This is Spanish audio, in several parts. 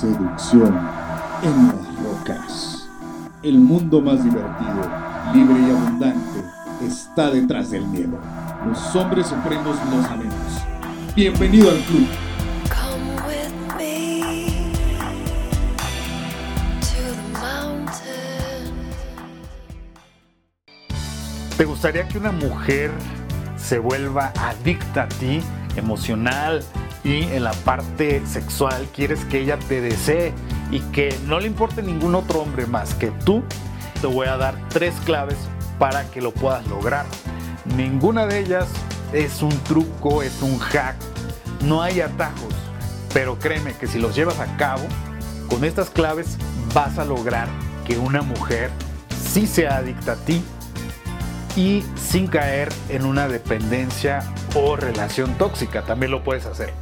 Seducción en las rocas. El mundo más divertido, libre y abundante está detrás del miedo. Los hombres supremos lo sabemos. Bienvenido al club. Come with me to the mountain. ¿Te gustaría que una mujer se vuelva adicta a ti emocional y en la parte sexual? ¿Quieres que ella te desee y que no le importe ningún otro hombre más que tú? Te voy a dar tres claves para que lo puedas lograr. Ninguna de ellas es un truco, es un hack. No hay atajos. Pero créeme que si los llevas a cabo, con estas claves vas a lograr que una mujer sí sea adicta a ti y sin caer en una dependencia o relación tóxica. También lo puedes hacer.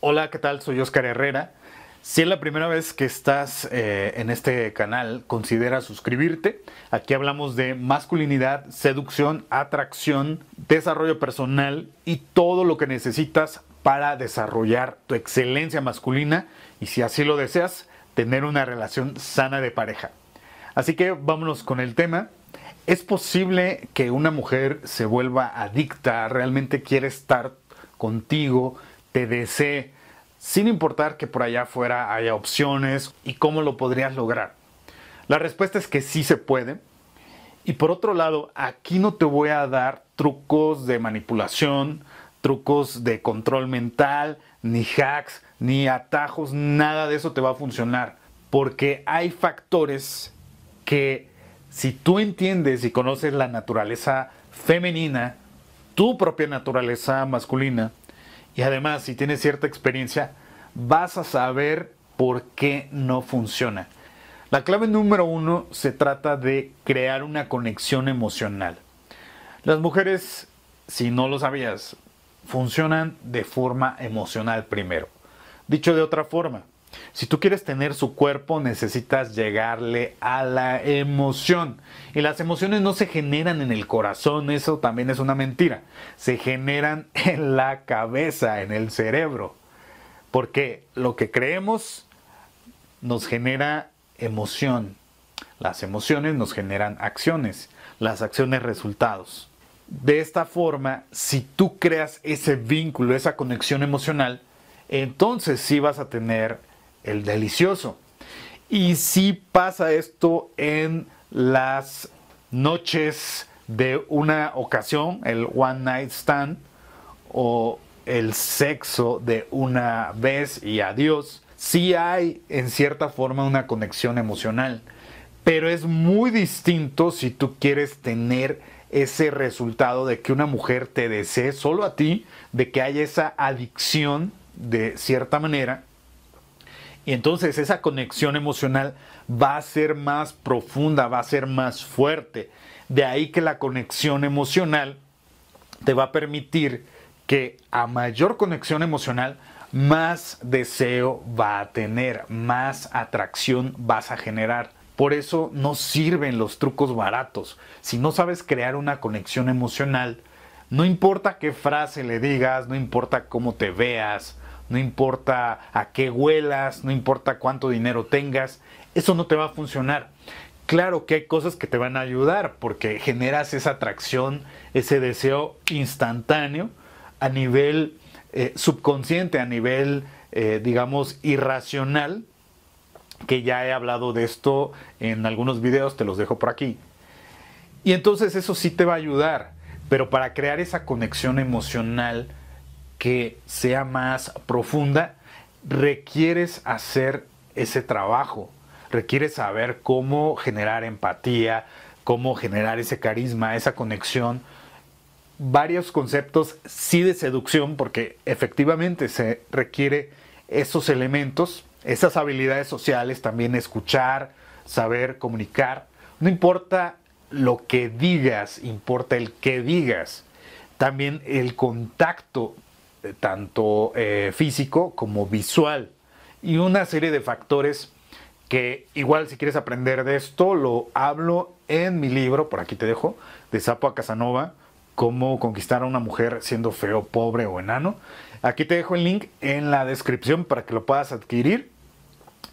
Hola, ¿qué tal? Soy Oscar Herrera. Si es la primera vez que estás eh, en este canal, considera suscribirte. Aquí hablamos de masculinidad, seducción, atracción, desarrollo personal y todo lo que necesitas para desarrollar tu excelencia masculina y si así lo deseas, tener una relación sana de pareja. Así que vámonos con el tema. ¿Es posible que una mujer se vuelva adicta, realmente quiere estar contigo, te desee, sin importar que por allá afuera haya opciones y cómo lo podrías lograr? La respuesta es que sí se puede. Y por otro lado, aquí no te voy a dar trucos de manipulación, trucos de control mental, ni hacks, ni atajos, nada de eso te va a funcionar. Porque hay factores que si tú entiendes y conoces la naturaleza femenina, tu propia naturaleza masculina, y además si tienes cierta experiencia, vas a saber por qué no funciona. La clave número uno se trata de crear una conexión emocional. Las mujeres, si no lo sabías, funcionan de forma emocional primero. Dicho de otra forma, si tú quieres tener su cuerpo, necesitas llegarle a la emoción. Y las emociones no se generan en el corazón, eso también es una mentira. Se generan en la cabeza, en el cerebro. Porque lo que creemos nos genera emoción. Las emociones nos generan acciones. Las acciones resultados. De esta forma, si tú creas ese vínculo, esa conexión emocional, entonces sí vas a tener el delicioso. Y si pasa esto en las noches de una ocasión, el one night stand o el sexo de una vez y adiós, sí hay en cierta forma una conexión emocional, pero es muy distinto si tú quieres tener ese resultado de que una mujer te desee solo a ti, de que haya esa adicción de cierta manera y entonces esa conexión emocional va a ser más profunda, va a ser más fuerte. De ahí que la conexión emocional te va a permitir que a mayor conexión emocional, más deseo va a tener, más atracción vas a generar. Por eso no sirven los trucos baratos. Si no sabes crear una conexión emocional, no importa qué frase le digas, no importa cómo te veas, no importa a qué huelas, no importa cuánto dinero tengas, eso no te va a funcionar. Claro que hay cosas que te van a ayudar porque generas esa atracción, ese deseo instantáneo a nivel eh, subconsciente, a nivel, eh, digamos, irracional, que ya he hablado de esto en algunos videos, te los dejo por aquí. Y entonces eso sí te va a ayudar, pero para crear esa conexión emocional, que sea más profunda, requieres hacer ese trabajo, requieres saber cómo generar empatía, cómo generar ese carisma, esa conexión, varios conceptos sí de seducción, porque efectivamente se requiere esos elementos, esas habilidades sociales, también escuchar, saber comunicar. No importa lo que digas, importa el que digas. También el contacto tanto eh, físico como visual y una serie de factores que igual si quieres aprender de esto lo hablo en mi libro, por aquí te dejo, de Sapo a Casanova, cómo conquistar a una mujer siendo feo, pobre o enano. Aquí te dejo el link en la descripción para que lo puedas adquirir.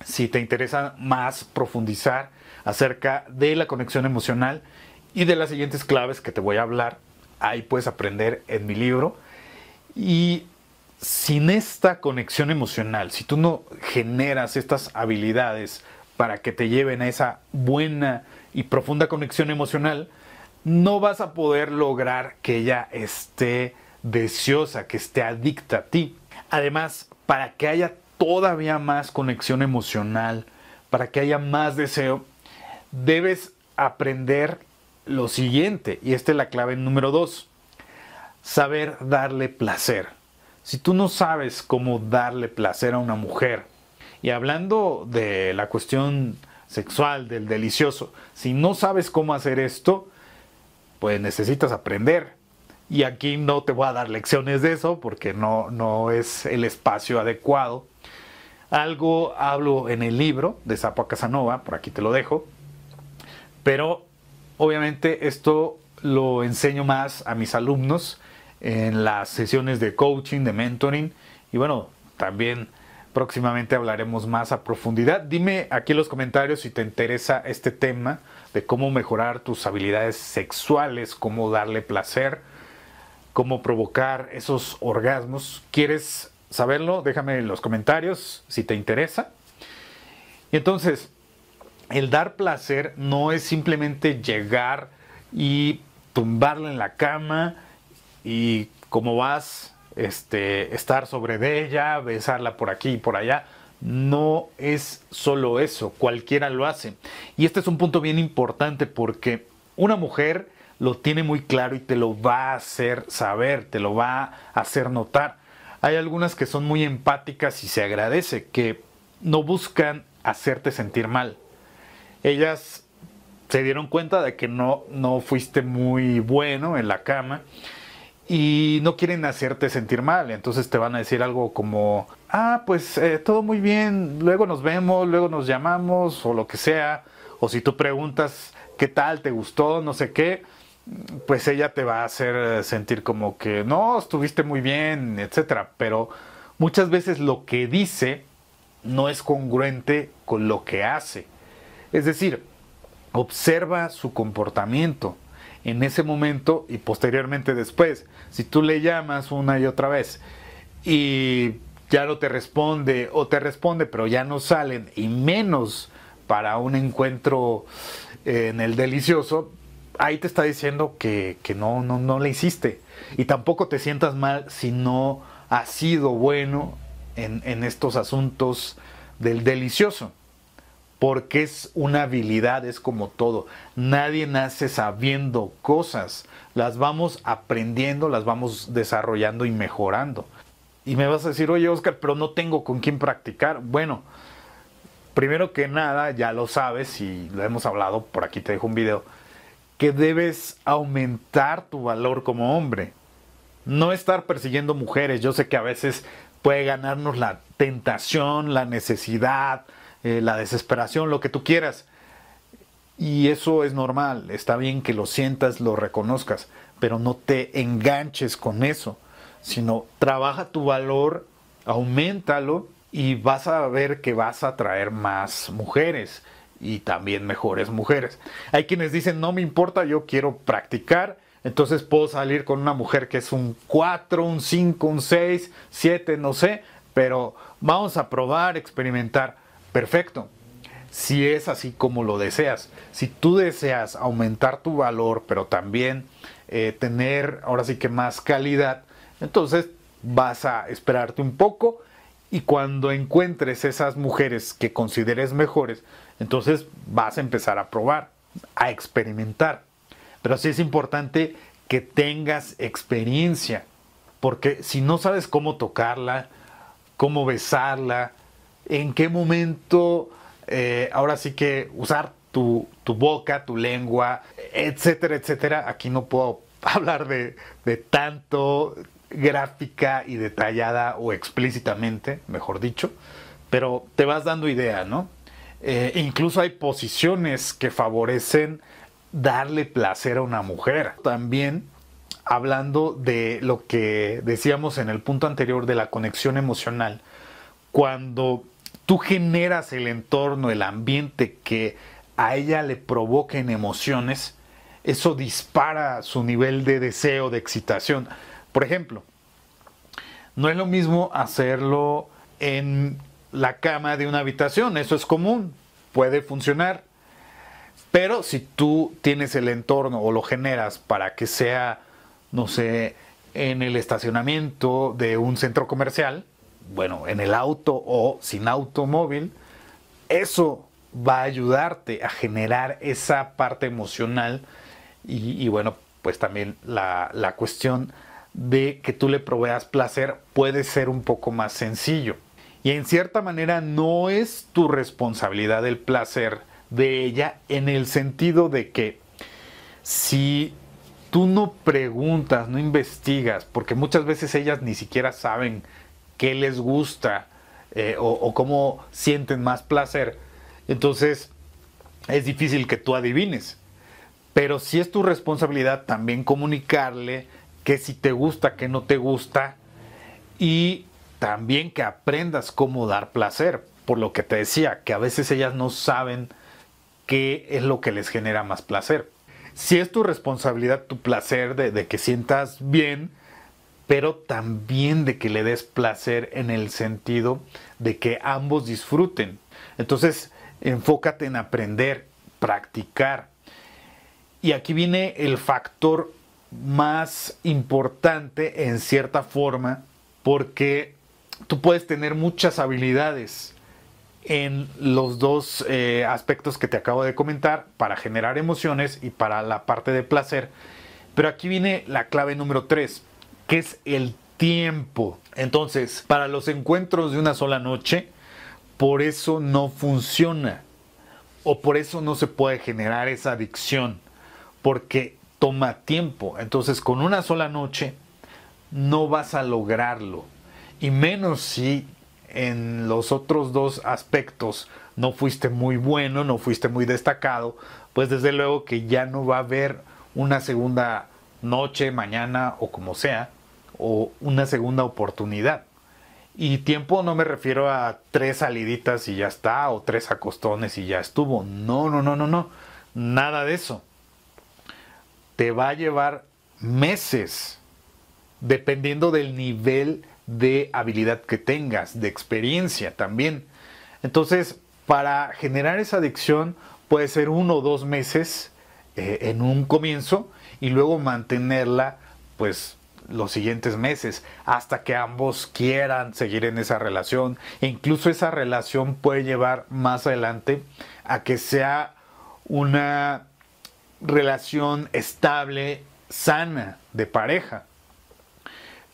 si te interesa más profundizar acerca de la conexión emocional y de las siguientes claves que te voy a hablar. Ahí puedes aprender en mi libro. Y sin esta conexión emocional, si tú no generas estas habilidades para que te lleven a esa buena y profunda conexión emocional, no vas a poder lograr que ella esté deseosa, que esté adicta a ti. Además, para que haya todavía más conexión emocional, para que haya más deseo, debes aprender lo siguiente, y esta es la clave número dos, saber darle placer. Si tú no sabes cómo darle placer a una mujer, y hablando de la cuestión sexual, del delicioso, si no sabes cómo hacer esto, pues necesitas aprender. Y aquí no te voy a dar lecciones de eso porque no, no es el espacio adecuado. Algo hablo en el libro de Sapo a Casanova, por aquí te lo dejo. Pero obviamente esto lo enseño más a mis alumnos en las sesiones de coaching, de mentoring. Y bueno, también próximamente hablaremos más a profundidad. Dime aquí en los comentarios si te interesa este tema de cómo mejorar tus habilidades sexuales, cómo darle placer, cómo provocar esos orgasmos. ¿Quieres saberlo? Déjame en los comentarios si te interesa. Y entonces, el dar placer no es simplemente llegar y tumbarla en la cama y como vas, este, estar sobre ella, besarla por aquí y por allá. No es solo eso, cualquiera lo hace. Y este es un punto bien importante porque una mujer lo tiene muy claro y te lo va a hacer saber, te lo va a hacer notar. Hay algunas que son muy empáticas y se agradece, que no buscan hacerte sentir mal. Ellas se dieron cuenta de que no, no fuiste muy bueno en la cama y no quieren hacerte sentir mal. Entonces te van a decir algo como, ah, pues eh, todo muy bien, luego nos vemos, luego nos llamamos o lo que sea. O si tú preguntas, ¿qué tal? ¿Te gustó? No sé qué. Pues ella te va a hacer sentir como que no, estuviste muy bien, etcétera. Pero muchas veces lo que dice no es congruente con lo que hace. Es decir, observa su comportamiento en ese momento y posteriormente después. Si tú le llamas una y otra vez y ya no te responde o te responde pero ya no salen y menos para un encuentro eh, en el delicioso, ahí te está diciendo que, no, no, no le hiciste. Y tampoco te sientas mal si no has sido bueno en, en estos asuntos del delicioso porque es una habilidad, es como todo. Nadie nace sabiendo cosas, las vamos aprendiendo, las vamos desarrollando y mejorando. Y me vas a decir, oye Oscar, pero no tengo con quién practicar. Bueno, primero que nada, ya lo sabes y lo hemos hablado, por aquí te dejo un video, que debes aumentar tu valor como hombre. No estar persiguiendo mujeres. Yo sé que a veces puede ganarnos la tentación, la necesidad, eh, la desesperación, lo que tú quieras. Y eso es normal, está bien que lo sientas, lo reconozcas, pero no te enganches con eso, sino trabaja tu valor, aumentalo y vas a ver que vas a traer más mujeres y también mejores mujeres. Hay quienes dicen, no me importa, yo quiero practicar, entonces puedo salir con una mujer que es un 4, un 5, un 6, 7, no sé, pero vamos a probar, experimentar perfecto. Si es así como lo deseas, si tú deseas aumentar tu valor, pero también eh, tener ahora sí que más calidad, entonces vas a esperarte un poco y cuando encuentres esas mujeres que consideres mejores, entonces vas a empezar a probar, a experimentar. Pero sí es importante que tengas experiencia, porque si no sabes cómo tocarla, cómo besarla, en qué momento, eh, ahora sí que usar tu, boca, tu lengua, etcétera, etcétera. Aquí no puedo hablar de, tanto gráfica y detallada o explícitamente, mejor dicho, pero te vas dando idea, ¿no? Eh, incluso hay posiciones que favorecen darle placer a una mujer. También hablando de lo que decíamos en el punto anterior de la conexión emocional, cuando tú generas el entorno, el ambiente que a ella le provoquen emociones, eso dispara su nivel de deseo, de excitación. Por ejemplo, no es lo mismo hacerlo en la cama de una habitación, eso es común, puede funcionar. Pero si tú tienes el entorno o lo generas para que sea, no sé, en el estacionamiento de un centro comercial, bueno, en el auto o sin automóvil, eso va a ayudarte a generar esa parte emocional y, bueno, pues también la, la cuestión de que tú le proveas placer puede ser un poco más sencillo. Y en cierta manera no es tu responsabilidad el placer de ella en el sentido de que si tú no preguntas, no investigas, porque muchas veces ellas ni siquiera saben qué les gusta eh, o, cómo sienten más placer, entonces es difícil que tú adivines. Pero si es tu responsabilidad también comunicarle que si te gusta, que no te gusta y también que aprendas cómo dar placer. Por lo que te decía, que a veces ellas no saben qué es lo que les genera más placer. Si es tu responsabilidad, tu placer de que sientas bien, pero también de que le des placer en el sentido de que ambos disfruten. Entonces, enfócate en aprender, practicar. Y aquí viene el factor más importante en cierta forma, porque tú puedes tener muchas habilidades en los dos eh, aspectos que te acabo de comentar, para generar emociones y para la parte de placer. Pero aquí viene la clave número 3, que es el tiempo. Entonces, para los encuentros de una sola noche, por eso no funciona. O por eso no se puede generar esa adicción. Porque toma tiempo. Entonces, con una sola noche no vas a lograrlo. Y menos si en los otros dos aspectos no fuiste muy bueno, no fuiste muy destacado, pues desde luego que ya no va a haber una segunda noche, mañana o como sea, o una segunda oportunidad. Y tiempo no me refiero a tres saliditas y ya está, o tres acostones y ya estuvo. No, no, no, no, no. Nada de eso. Te va a llevar meses, dependiendo del nivel de habilidad que tengas, de experiencia también. Entonces, para generar esa adicción puede ser uno o dos meses eh, en un comienzo y luego mantenerla pues los siguientes meses hasta que ambos quieran seguir en esa relación e incluso esa relación puede llevar más adelante a que sea una relación estable, sana de pareja.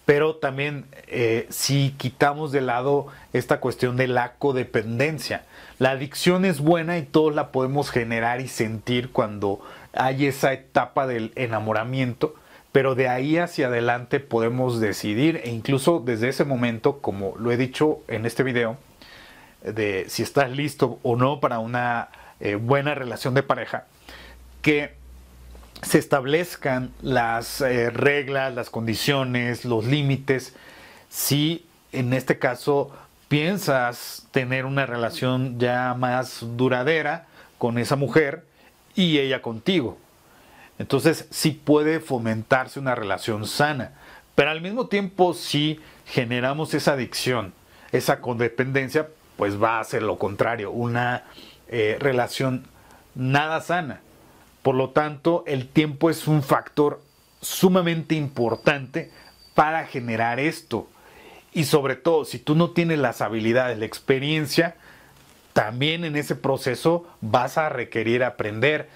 Pero también eh, si quitamos de lado esta cuestión de la codependencia, la adicción es buena y todos la podemos generar y sentir cuando hay esa etapa del enamoramiento, pero de ahí hacia adelante podemos decidir e incluso desde ese momento, como lo he dicho en este video, de si estás listo o no para una eh, buena relación de pareja, que se establezcan las eh, reglas, las condiciones, los límites, si en este caso piensas tener una relación ya más duradera con esa mujer y ella contigo. Entonces sí puede fomentarse una relación sana, pero al mismo tiempo si generamos esa adicción, esa codependencia, pues va a ser lo contrario, una eh, relación nada sana. Por lo tanto, el tiempo es un factor sumamente importante para generar esto. Y sobre todo, si tú no tienes las habilidades, la experiencia, también en ese proceso vas a requerir aprender.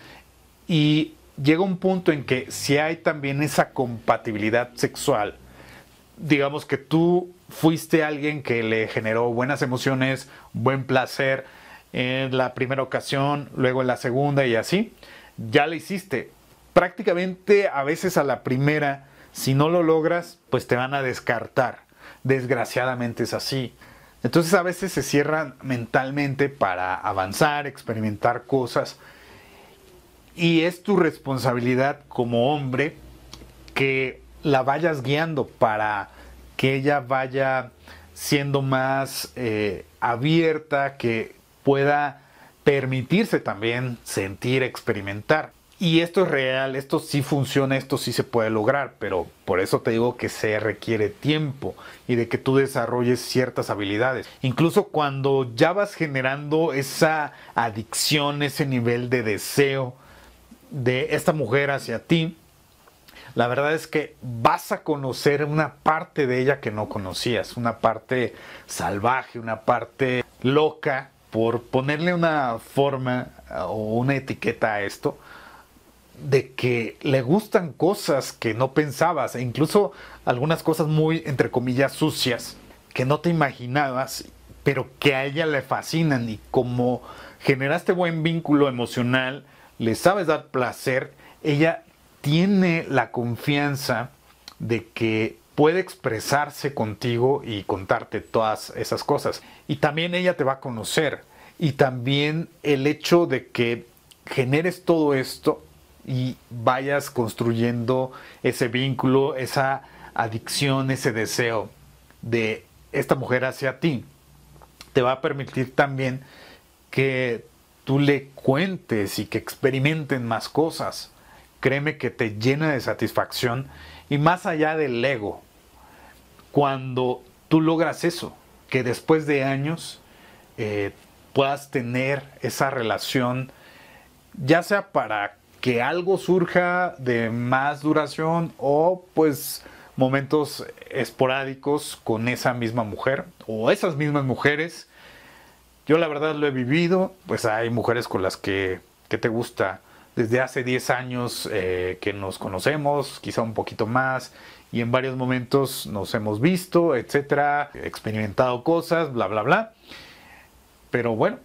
Y llega un punto en que si hay también esa compatibilidad sexual, digamos que tú fuiste alguien que le generó buenas emociones, buen placer en la primera ocasión, luego en la segunda y así, ya le hiciste. Prácticamente a veces a la primera, si no lo logras, pues te van a descartar. Desgraciadamente es así. Entonces a veces se cierran mentalmente para avanzar, experimentar cosas. Y es tu responsabilidad como hombre que la vayas guiando para que ella vaya siendo más eh, abierta, que pueda permitirse también sentir, experimentar. Y esto es real, esto sí funciona, esto sí se puede lograr, pero por eso te digo que se requiere tiempo y de que tú desarrolles ciertas habilidades. Incluso cuando ya vas generando esa adicción, ese nivel de deseo de esta mujer hacia ti, la verdad es que vas a conocer una parte de ella que no conocías, una parte salvaje, una parte loca, por ponerle una forma o una etiqueta a esto de que le gustan cosas que no pensabas, e incluso algunas cosas muy, entre comillas, sucias, que no te imaginabas, pero que a ella le fascinan y como generaste buen vínculo emocional, le sabes dar placer, ella tiene la confianza de que puede expresarse contigo y contarte todas esas cosas. Y también ella te va a conocer. Y también el hecho de que generes todo esto y vayas construyendo ese vínculo, esa adicción, ese deseo de esta mujer hacia ti, te va a permitir también que tú le cuentes y que experimenten más cosas. Créeme que te llena de satisfacción y más allá del ego, cuando tú logras eso, que después de años eh, puedas tener esa relación, ya sea para que algo surja de más duración o pues momentos esporádicos con esa misma mujer o esas mismas mujeres. Yo la verdad lo he vivido, pues hay mujeres con las que, te gusta desde hace 10 años eh, que nos conocemos, quizá un poquito más, y en varios momentos nos hemos visto, etcétera, experimentado cosas, bla, bla, bla. Pero bueno,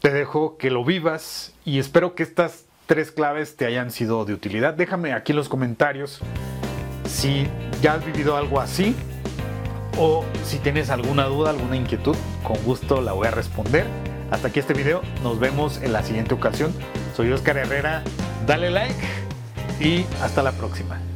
te dejo que lo vivas y espero que estas tres claves te hayan sido de utilidad. Déjame aquí en los comentarios si ya has vivido algo así o si tienes alguna duda, alguna inquietud, con gusto la voy a responder. Hasta aquí este video, nos vemos en la siguiente ocasión. Soy Oscar Herrera, dale like y hasta la próxima.